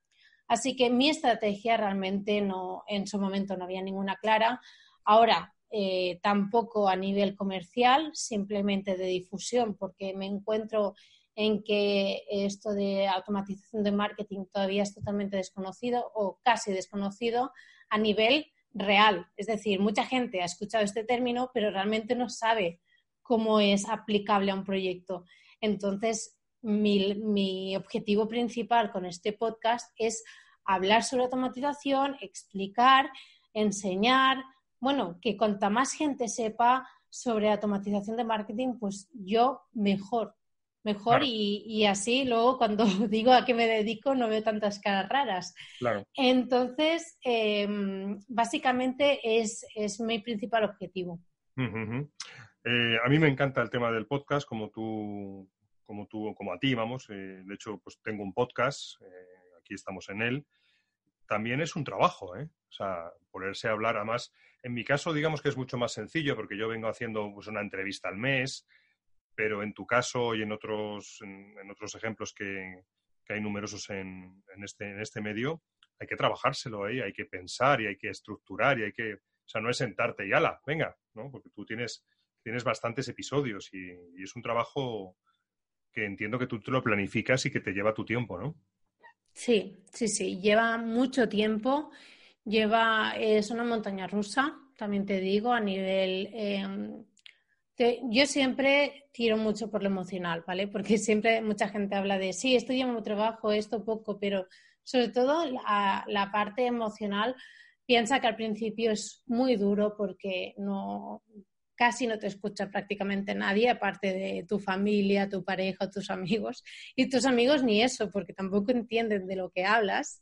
Así que mi estrategia realmente no, en su momento no había ninguna clara. Ahora, eh, tampoco a nivel comercial, simplemente de difusión, porque me encuentro en que esto de automatización de marketing todavía es totalmente desconocido o casi desconocido a nivel real. Es decir, mucha gente ha escuchado este término, pero realmente no sabe cómo es aplicable a un proyecto. Entonces, mi, objetivo principal con este podcast es hablar sobre automatización, explicar, enseñar, bueno, que cuanta más gente sepa sobre automatización de marketing, pues yo mejor, mejor y, así luego cuando digo a qué me dedico no veo tantas caras raras. Claro. Entonces, em, básicamente es, mi principal objetivo. Eh, a mí me encanta el tema del podcast, como tú, como tú, como a ti, vamos. Eh, de hecho, pues tengo un podcast, eh, aquí estamos en él. También es un trabajo, ¿eh? O sea, ponerse a hablar, además, en mi caso, digamos que es mucho más sencillo, porque yo vengo haciendo pues, una entrevista al mes, pero en tu caso y en otros, en, otros ejemplos que, hay numerosos en, este, en este medio, hay que trabajárselo ahí, hay que pensar y hay que estructurar y hay que, o sea, no es sentarte y ala, venga, ¿no? Porque tú tienes tienes bastantes episodios y, es un trabajo que entiendo que tú te lo planificas y que te lleva tu tiempo, ¿no? Sí, sí, sí, lleva mucho tiempo, lleva, es una montaña rusa, también te digo, a nivel... Em, yo siempre tiro mucho por lo emocional, ¿vale? Porque siempre mucha gente habla de, sí, esto lleva mucho trabajo, esto poco, pero sobre todo la, la parte emocional piensa que al principio es muy duro porque no casi no te escucha prácticamente nadie, aparte de tu familia, tu pareja, tus amigos. Y tus amigos ni eso, porque tampoco entienden de lo que hablas.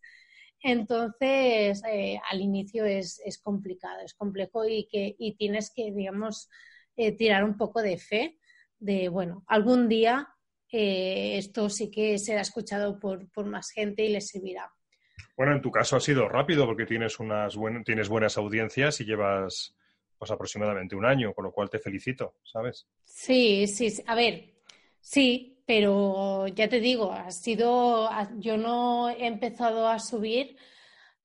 Entonces, eh, al inicio es, complicado, es complejo y, que, y tienes que, digamos, eh, tirar un poco de fe de, bueno, algún día eh, esto sí que será escuchado por, por, más gente y les servirá. Bueno, en tu caso ha sido rápido porque tienes, unas tienes buenas audiencias y llevas pues aproximadamente un año, con lo cual te felicito, ¿sabes? Sí, sí, a ver, sí, pero ya te digo, ha sido, yo no he empezado a subir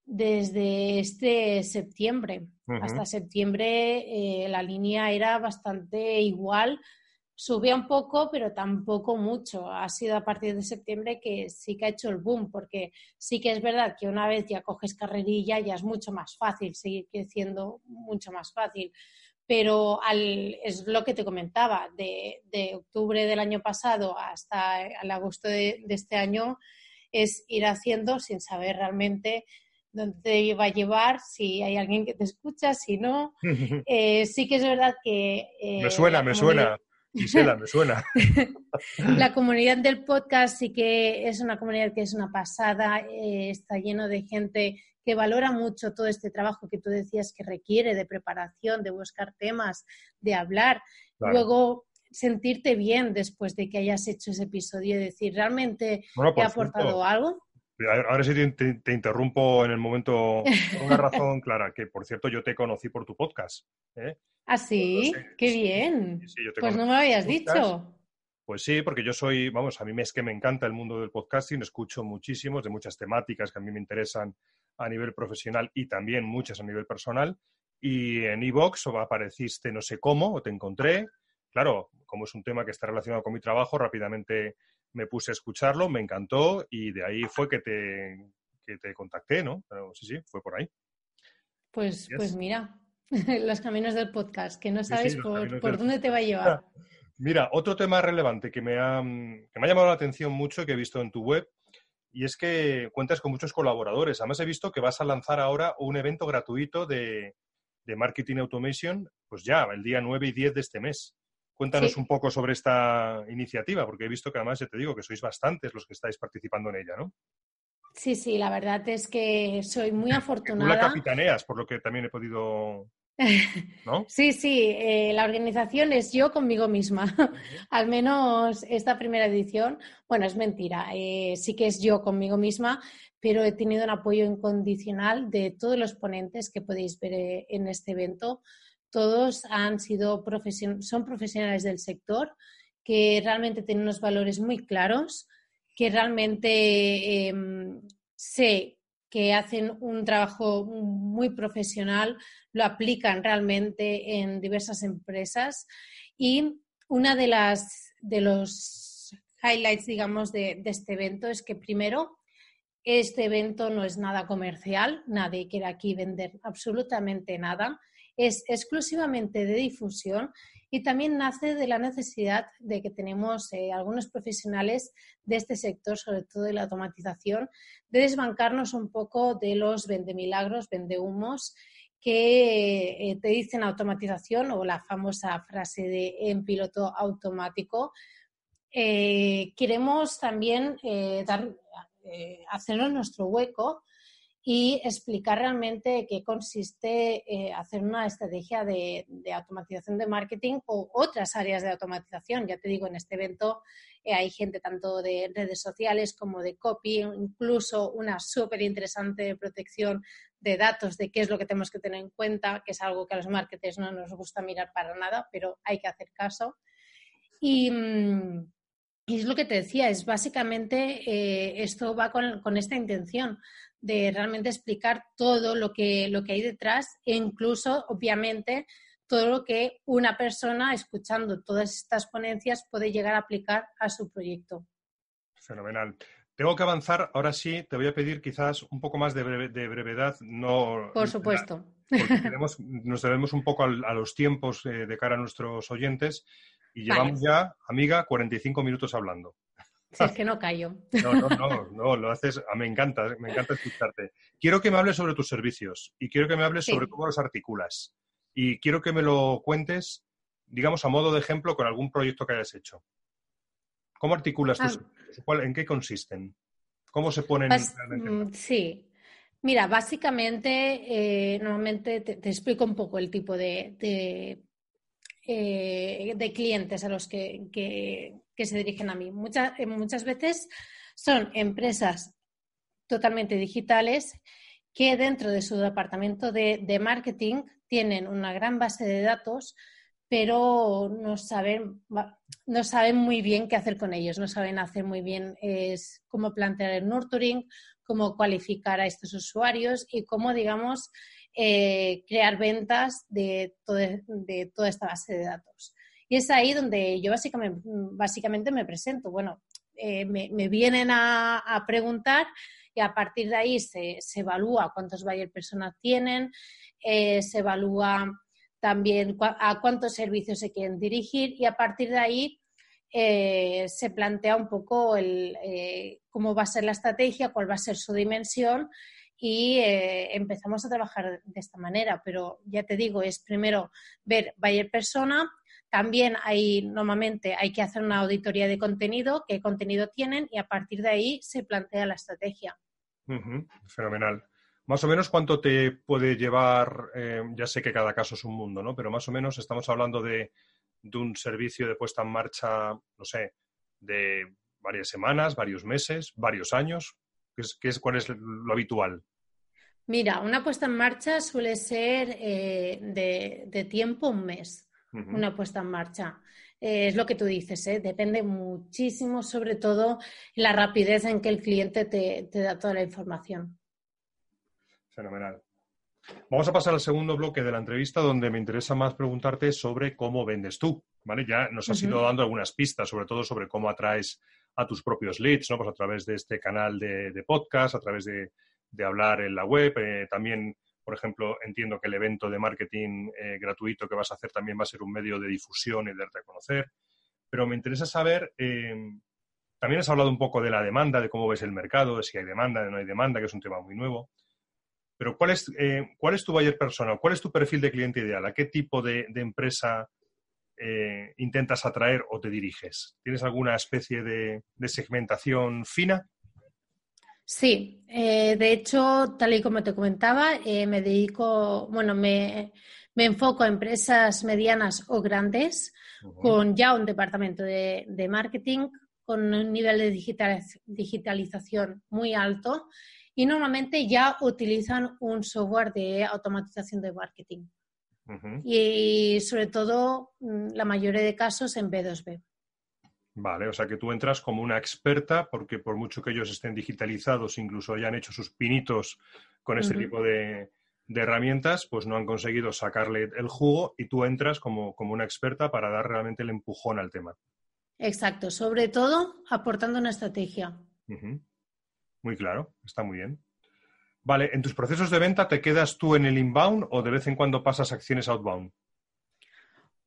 desde este septiembre. Hasta septiembre eh, la línea era bastante igual subía un poco, pero tampoco mucho. Ha sido a partir de septiembre que sí que ha hecho el boom, porque sí que es verdad que una vez ya coges carrerilla ya es mucho más fácil, seguir creciendo mucho más fácil. Pero es lo que te comentaba, de, octubre del año pasado hasta el agosto de, este año, es ir haciendo sin saber realmente dónde te va a llevar, si hay alguien que te escucha, si no. Eh, sí que es verdad que... me suena, me suena. Gisela, me suena. la comunidad del podcast sí que es una comunidad que es una pasada, eh, está lleno de gente que valora mucho todo este trabajo que tú decías que requiere de preparación, de buscar temas, de hablar. Luego, sentirte bien después de que hayas hecho ese episodio y decir, ¿realmente te ha aportado algo? Ahora sí te, interrumpo en el momento por una razón clara, que por cierto yo te conocí por tu podcast. ¿eh? ¿Ah, sí? ¡Qué bien! pues no me lo habías dicho. Pues sí, porque yo soy, vamos, a mí es que me encanta el mundo del podcasting, escucho muchísimos de muchas temáticas que a mí me interesan a nivel profesional y también muchas a nivel personal. Y en Evox apareciste no sé cómo, o te encontré. Claro, como es un tema que está relacionado con mi trabajo, rápidamente me puse a escucharlo, me encantó y de ahí fue que te, te contacté, ¿no? sí, sí, fue por ahí. Pues, pues mira, los caminos del podcast, que no sabes por, dónde te va a llevar. Mira, otro tema relevante que me, ha, que me ha llamado la atención mucho que he visto en tu web y es que cuentas con muchos colaboradores. Además he visto que vas a lanzar ahora un evento gratuito de, de Marketing Automation, pues ya, el día 9 y 10 de este mes. Cuéntanos un poco sobre esta iniciativa, porque he visto que además, ya te digo, que sois bastantes los que estáis participando en ella, ¿no? Sí, sí, la verdad es que soy muy afortunada. Tú la capitaneas, por lo que también he podido ¿No? Sí, sí, eh, la organización es yo conmigo misma. Al menos esta primera edición, bueno, es mentira, eh, sí que es yo conmigo misma, pero he tenido un apoyo incondicional de todos los ponentes que podéis ver eh, en este evento. Todos han sido son profesionales del sector que realmente tienen unos valores muy claros, que realmente em, sé que hacen un trabajo muy profesional, lo aplican realmente en diversas empresas. Y una de las de los highlights, digamos, de, este evento es que primero este evento no es nada comercial, nadie quiere aquí vender absolutamente nada, es exclusivamente de difusión y también nace de la necesidad de que tenemos eh, algunos profesionales de este sector, sobre todo de la automatización, de desbancarnos un poco de los vendemilagros, vendehumos que eh, te dicen automatización o la famosa frase de en piloto automático. Eh, queremos también dar, hacernos nuestro hueco y explicar realmente qué consiste eh, hacer una estrategia de, automatización de marketing o otras áreas de automatización. Ya te digo, en este evento eh, hay gente tanto de redes sociales como de copy, incluso una súper interesante protección de datos, de qué es lo que tenemos que tener en cuenta, que es algo que a los marketers no nos gusta mirar para nada, pero hay que hacer caso. Y, mm, es lo que te decía, es básicamente eh, esto va con, con, esta intención de realmente explicar todo lo que, lo que hay detrás e incluso, obviamente, todo lo que una persona escuchando todas estas ponencias puede llegar a aplicar a su proyecto. Fenomenal. Tengo que avanzar, ahora sí, te voy a pedir quizás un poco más de, brevedad. No, Por supuesto. nos debemos un poco a, los tiempos eh, de cara a nuestros oyentes y llevamos ya, amiga, 45 minutos hablando. Si es que no callo. No, no, no, no, lo haces, ah, me encanta, me encanta escucharte. Quiero que me hables sobre tus servicios y quiero que me hables sobre cómo los articulas. Y quiero que me lo cuentes, digamos, a modo de ejemplo con algún proyecto que hayas hecho. ¿Cómo articulas tus ah. servicios? ¿En qué consisten? ¿Cómo se ponen mm, Sí. Mira, básicamente, eh, normalmente te, explico un poco el tipo de, eh, de clientes a los que, se dirigen a mí. Muchas, eh, muchas veces son empresas totalmente digitales que dentro de su departamento de, marketing tienen una gran base de datos, pero no saben, no saben muy bien qué hacer con ellos, no saben hacer muy bien cómo plantear el nurturing, cómo cualificar a estos usuarios y cómo, digamos, eh, crear ventas de, toda esta base de datos. Y es ahí donde yo básicamente, básicamente me presento. Bueno, eh, me, vienen a, preguntar y a partir de ahí se, evalúa cuántos buyer personas tienen, eh, se evalúa también a cuántos servicios se quieren dirigir y a partir de ahí se plantea un poco el, cómo va a ser la estrategia, cuál va a ser su dimensión y eh, empezamos a trabajar de esta manera. Pero ya te digo, es primero ver buyer persona, también hay normalmente hay que hacer una auditoría de contenido, qué contenido tienen y a partir de ahí se plantea la estrategia. Fenomenal. Más o menos cuánto te puede llevar, eh, ya sé que cada caso es un mundo, ¿no? Pero más o menos estamos hablando de, de un servicio de puesta en marcha, no sé, de varias semanas, varios meses, varios años. ¿Qué es, ¿Cuál es lo habitual? Mira, una puesta en marcha suele ser eh, de, tiempo un mes, una puesta en marcha. Eh, es lo que tú dices, ¿eh? depende muchísimo, sobre todo, la rapidez en que el cliente te, da toda la información. Fenomenal. Vamos a pasar al segundo bloque de la entrevista, donde me interesa más preguntarte sobre cómo vendes tú. ¿vale? Ya nos has ido dando algunas pistas, sobre todo sobre cómo atraes a tus propios leads, ¿no? Pues a través de este canal de, podcast, a través de, hablar en la web. Eh, también, por ejemplo, entiendo que el evento de marketing eh, gratuito que vas a hacer también va a ser un medio de difusión y de darte a conocer. Pero me interesa saber, eh, también has hablado un poco de la demanda, de cómo ves el mercado, de si hay demanda, de no hay demanda, que es un tema muy nuevo. Pero ¿cuál es, cuál es tu buyer personal? ¿Cuál es tu perfil de cliente ideal? ¿A qué tipo de, de empresa eh, intentas atraer o te diriges? ¿Tienes alguna especie de, segmentación fina? Sí, eh, de hecho, tal y como te comentaba, eh, me dedico, bueno, me, Me enfoco a empresas medianas o grandes con ya un departamento de, marketing, con un nivel de digitalización muy alto y normalmente ya utilizan un software de automatización de marketing. Y sobre todo, mm, la mayoría de casos en B2B. Vale, o sea que tú entras como una experta porque por mucho que ellos estén digitalizados, incluso hayan hecho sus pinitos con este tipo de, herramientas, pues no han conseguido sacarle el jugo y tú entras como, una experta para dar realmente el empujón al tema. Exacto, sobre todo aportando una estrategia. Muy claro, está muy bien. Vale, ¿en tus procesos de venta te quedas tú en el inbound o de vez en cuando pasas acciones outbound?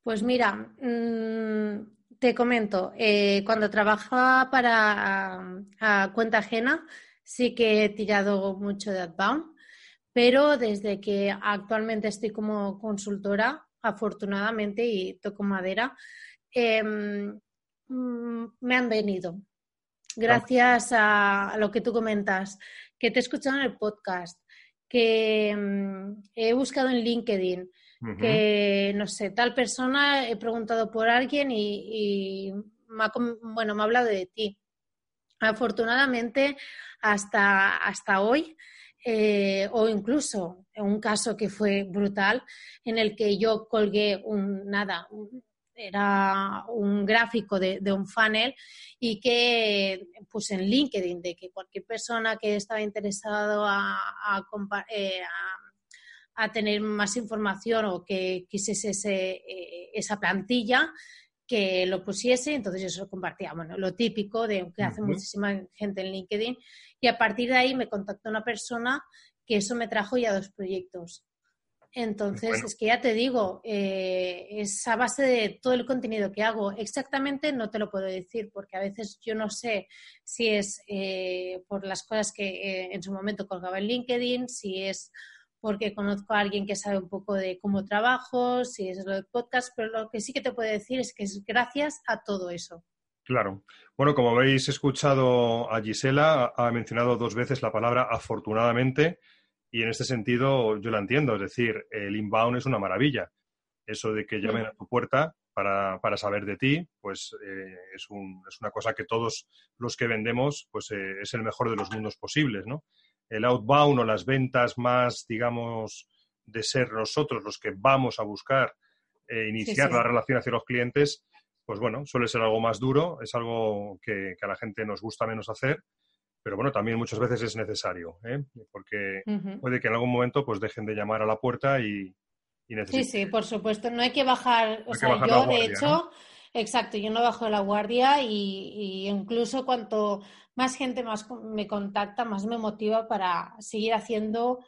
Pues mira, mm, te comento, eh, cuando trabajaba para cuenta ajena, sí que he tirado mucho de outbound, pero desde que actualmente estoy como consultora, afortunadamente, y toco madera, em, mm, me han venido. Gracias a, lo que tú comentas, que te he escuchado en el podcast, que mm, he buscado en LinkedIn, que, no sé, tal persona, he preguntado por alguien y, me, ha, bueno, me ha hablado de ti. Afortunadamente, hasta, hasta hoy, eh, o incluso un caso que fue brutal, en el que yo colgué un, nada, era un gráfico de, un funnel y que puse en LinkedIn de que cualquier persona que estaba interesado a, a, eh, a tener más información o que quisiese eh, esa plantilla, que lo pusiese, entonces yo se lo compartía. Bueno, lo típico de que hace muchísima gente en LinkedIn. Y a partir de ahí me contactó una persona que eso me trajo ya dos proyectos. Entonces, es que ya te digo, eh, es a base de todo el contenido que hago. Exactamente no te lo puedo decir porque a veces yo no sé si es eh, por las cosas que en su momento colgaba en LinkedIn, si es porque conozco a alguien que sabe un poco de cómo trabajo, si es lo del podcast, pero lo que sí que te puedo decir es que es gracias a todo eso. Claro. Bueno, como habéis escuchado a Gisela, ha mencionado dos veces la palabra afortunadamente y en este sentido yo la entiendo. Es decir, el inbound es una maravilla. Eso de que llamen a tu puerta para, saber de ti, pues eh, es, una cosa que todos los que vendemos, pues eh, es el mejor de los mundos posibles, ¿no? El outbound o las ventas más, digamos, de ser nosotros los que vamos a buscar e iniciar la relación hacia los clientes, pues bueno, suele ser algo más duro, es algo que, a la gente nos gusta menos hacer, pero bueno, también muchas veces es necesario, ¿eh? porque puede que en algún momento pues dejen de llamar a la puerta y, y necesiten... Sí, sí, por supuesto, no hay que bajar, o sea, yo de hecho... Exacto, yo no bajo la guardia y, incluso cuanto más gente más me contacta, más me motiva para seguir haciendo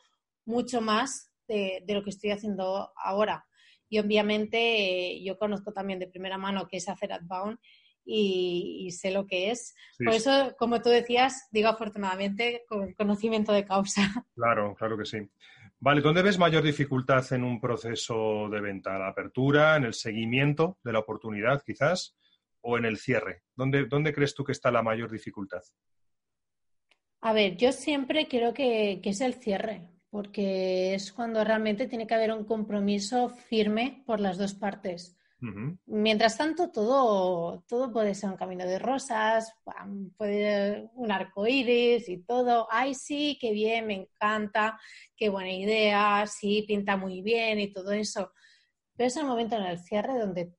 mucho más de, lo que estoy haciendo ahora. Y obviamente yo conozco también de primera mano qué es hacer outbound y, sé lo que es. Por eso, como tú decías, digo afortunadamente con conocimiento de causa. Claro, claro que sí. Vale, ¿dónde ves mayor dificultad en un proceso de venta? ¿La apertura, en el seguimiento de la oportunidad quizás o en el cierre? ¿Dónde, dónde crees tú que está la mayor dificultad? A ver, yo siempre creo que, es el cierre, porque es cuando realmente tiene que haber un compromiso firme por las dos partes. Mientras tanto, todo, todo puede ser un camino de rosas, puede un arco iris y todo. Ay, sí, qué bien, me encanta, qué buena idea, sí, pinta muy bien y todo eso. Pero es el momento en el cierre donde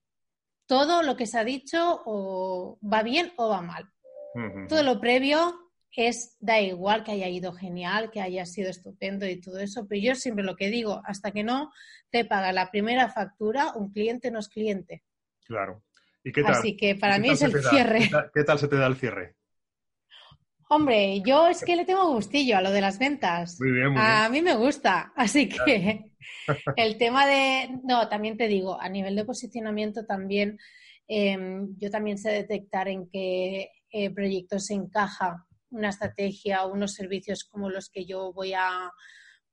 todo lo que se ha dicho o va bien o va mal. Todo lo previo es, da igual que haya ido genial, que haya sido estupendo y todo eso, pero yo siempre lo que digo, hasta que no te paga la primera factura, un cliente no es cliente. Claro. ¿Y qué tal? Así que para mí es el cierre. ¿Qué tal, se te da el cierre? Hombre, yo es que le tengo gustillo a lo de las ventas. Muy bien, a mí me gusta, así que el tema de, no, también te digo, a nivel de posicionamiento también, em, yo también sé detectar en qué eh, proyectos se encaja una estrategia o unos servicios como los que yo voy a,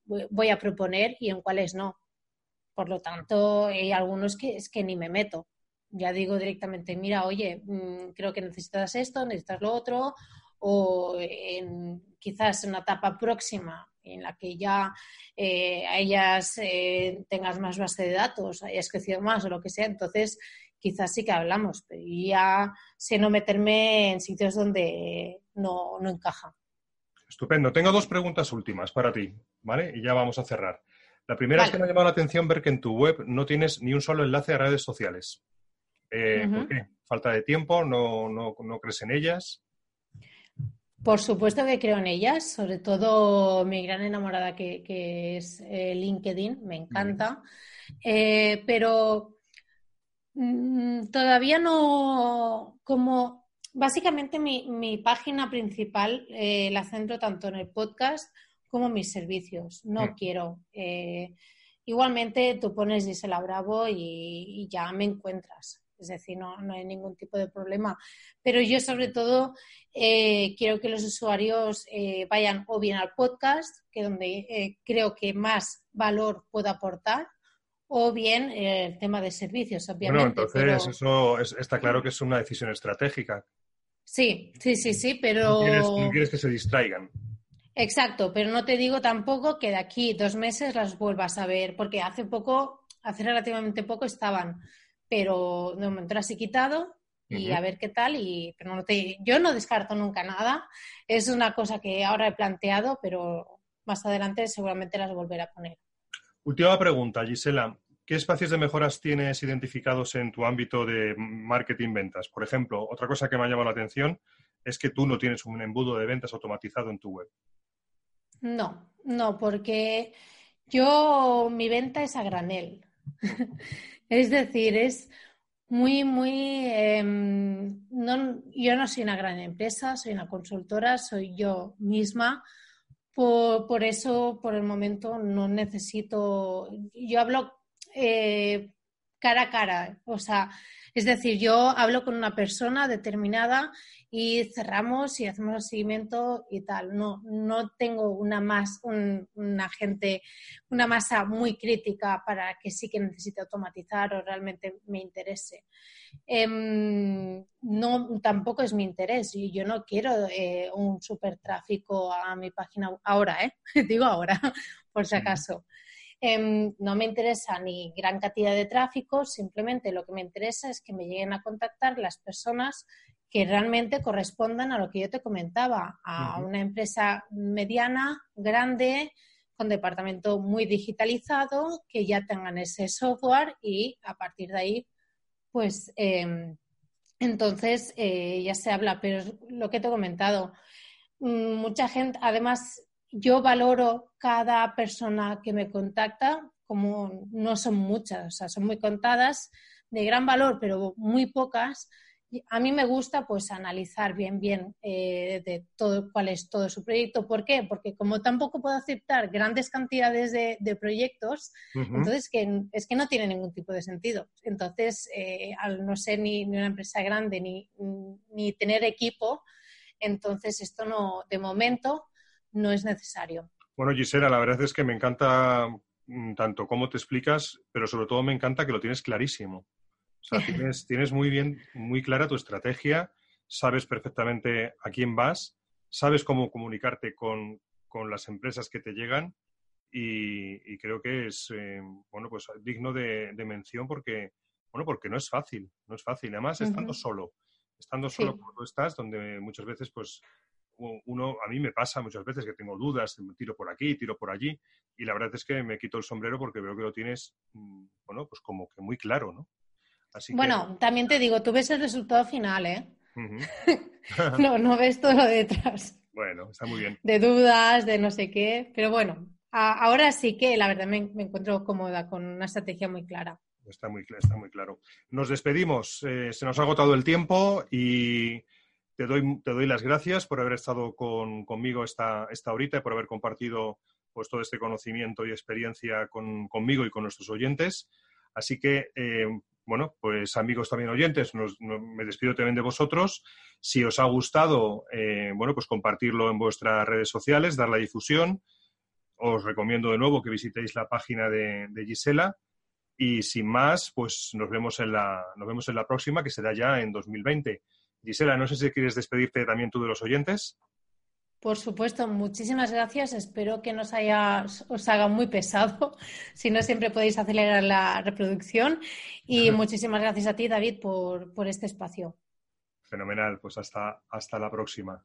voy a proponer y en cuáles no. Por lo tanto, hay algunos que es que ni me meto. Ya digo directamente, mira, oye, mm, creo que necesitas esto, necesitas lo otro, o en, quizás en una etapa próxima en la que ya eh, a eh, tengas más base de datos, hayas crecido más o lo que sea, entonces quizás sí que hablamos, pero ya sé no meterme en sitios donde no, no encaja. Estupendo. Tengo dos preguntas últimas para ti, ¿vale? Y ya vamos a cerrar. La primera es que me ha llamado la atención ver que en tu web no tienes ni un solo enlace a redes sociales. Eh, ¿Por qué? ¿Falta de tiempo? ¿No, no, no crees en ellas? Por supuesto que creo en ellas, sobre todo mi gran enamorada que, es eh, LinkedIn, me encanta, eh, pero mm, todavía no, como básicamente mi, página principal eh, la centro tanto en el podcast como en mis servicios, no mm. quiero. igualmente tú pones Gisela Bravo y ya me encuentras es decir, no, hay ningún tipo de problema. Pero yo sobre todo eh, quiero que los usuarios eh, vayan o bien al podcast, que donde eh, creo que más valor puedo aportar, o bien el tema de servicios, obviamente. Bueno, entonces eso está claro que es una decisión estratégica. Sí, sí, sí, sí, pero... No quieres, que se distraigan. Exacto, pero no te digo tampoco que de aquí dos meses las vuelvas a ver, porque hace poco, hace relativamente poco estaban pero de momento las he quitado y a ver qué tal. Y, pero no te, yo no descarto nunca nada. Es una cosa que ahora he planteado, pero más adelante seguramente las volveré a poner. Última pregunta, Gisela. ¿Qué espacios de mejoras tienes identificados en tu ámbito de marketing ventas? Por ejemplo, otra cosa que me ha llamado la atención es que tú no tienes un embudo de ventas automatizado en tu web. No, no, porque yo mi venta es a granel. Es decir, es muy, muy... Em, yo no soy una gran empresa, soy una consultora, soy yo misma. Por, eso, por el momento, no necesito... Yo hablo eh, cara a cara, o sea, es decir, yo hablo con una persona determinada y cerramos y hacemos el seguimiento y tal. No, no tengo una más, una gente, una masa muy crítica para que sí que necesite automatizar o realmente me interese. Em, no, tampoco es mi interés. y yo no quiero eh, un super tráfico a mi página ahora, ¿eh? digo ahora, por si acaso. Em, no me interesa ni gran cantidad de tráfico, simplemente lo que me interesa es que me lleguen a contactar las personas que realmente correspondan a lo que yo te comentaba, a una empresa mediana, grande, con departamento muy digitalizado, que ya tengan ese software y a partir de ahí, pues em, entonces eh, ya se habla, pero lo que te he comentado, mm, mucha gente, además yo valoro cada persona que me contacta, como no son muchas, o sea, son muy contadas, de gran valor, pero muy pocas, a mí me gusta pues analizar bien bien eh, de todo cuál es todo su proyecto. ¿Por qué? Porque como tampoco puedo aceptar grandes cantidades de, proyectos, entonces que, es que no tiene ningún tipo de sentido. Entonces, eh, al no ser ni, una empresa grande ni, ni tener equipo, entonces esto no, de momento, no es necesario. Bueno, Gisela, la verdad es que me encanta mm, tanto cómo te explicas, pero sobre todo me encanta que lo tienes clarísimo. O sea, tienes, muy bien, muy clara tu estrategia, sabes perfectamente a quién vas, sabes cómo comunicarte con, las empresas que te llegan y, creo que es eh, bueno pues digno de, mención porque bueno porque no es fácil, no es fácil. Además, estando solo, estando solo como tú estás, donde muchas veces pues uno, a mí me pasa muchas veces que tengo dudas, tiro por aquí, tiro por allí, y la verdad es que me quito el sombrero porque veo que lo tienes, mm, bueno, pues como que muy claro, ¿no? bueno, también te digo, tú ves el resultado final, ¿eh? no, no ves todo lo detrás. Bueno, está muy bien. De dudas, de no sé qué, pero bueno, ahora sí que la verdad me, encuentro cómoda con una estrategia muy clara. Está muy, está muy claro. Nos despedimos, eh, se nos ha agotado el tiempo y te doy, te doy las gracias por haber estado conmigo esta, esta horita y por haber compartido pues, todo este conocimiento y experiencia conmigo y con nuestros oyentes. Así que, eh, bueno, pues amigos también oyentes, me despido también de vosotros. Si os ha gustado, eh, bueno, pues compartirlo en vuestras redes sociales, dar la difusión. Os recomiendo de nuevo que visitéis la página de, Gisela. Y sin más, pues nos vemos, en la, nos vemos en la próxima, que será ya en 2020. Gisela, no sé si quieres despedirte también tú de los oyentes. Por supuesto, muchísimas gracias. Espero que haya, os haga muy pesado, si no siempre podéis acelerar la reproducción. Y muchísimas gracias a ti, David, por, por este espacio. Fenomenal, pues hasta, hasta la próxima.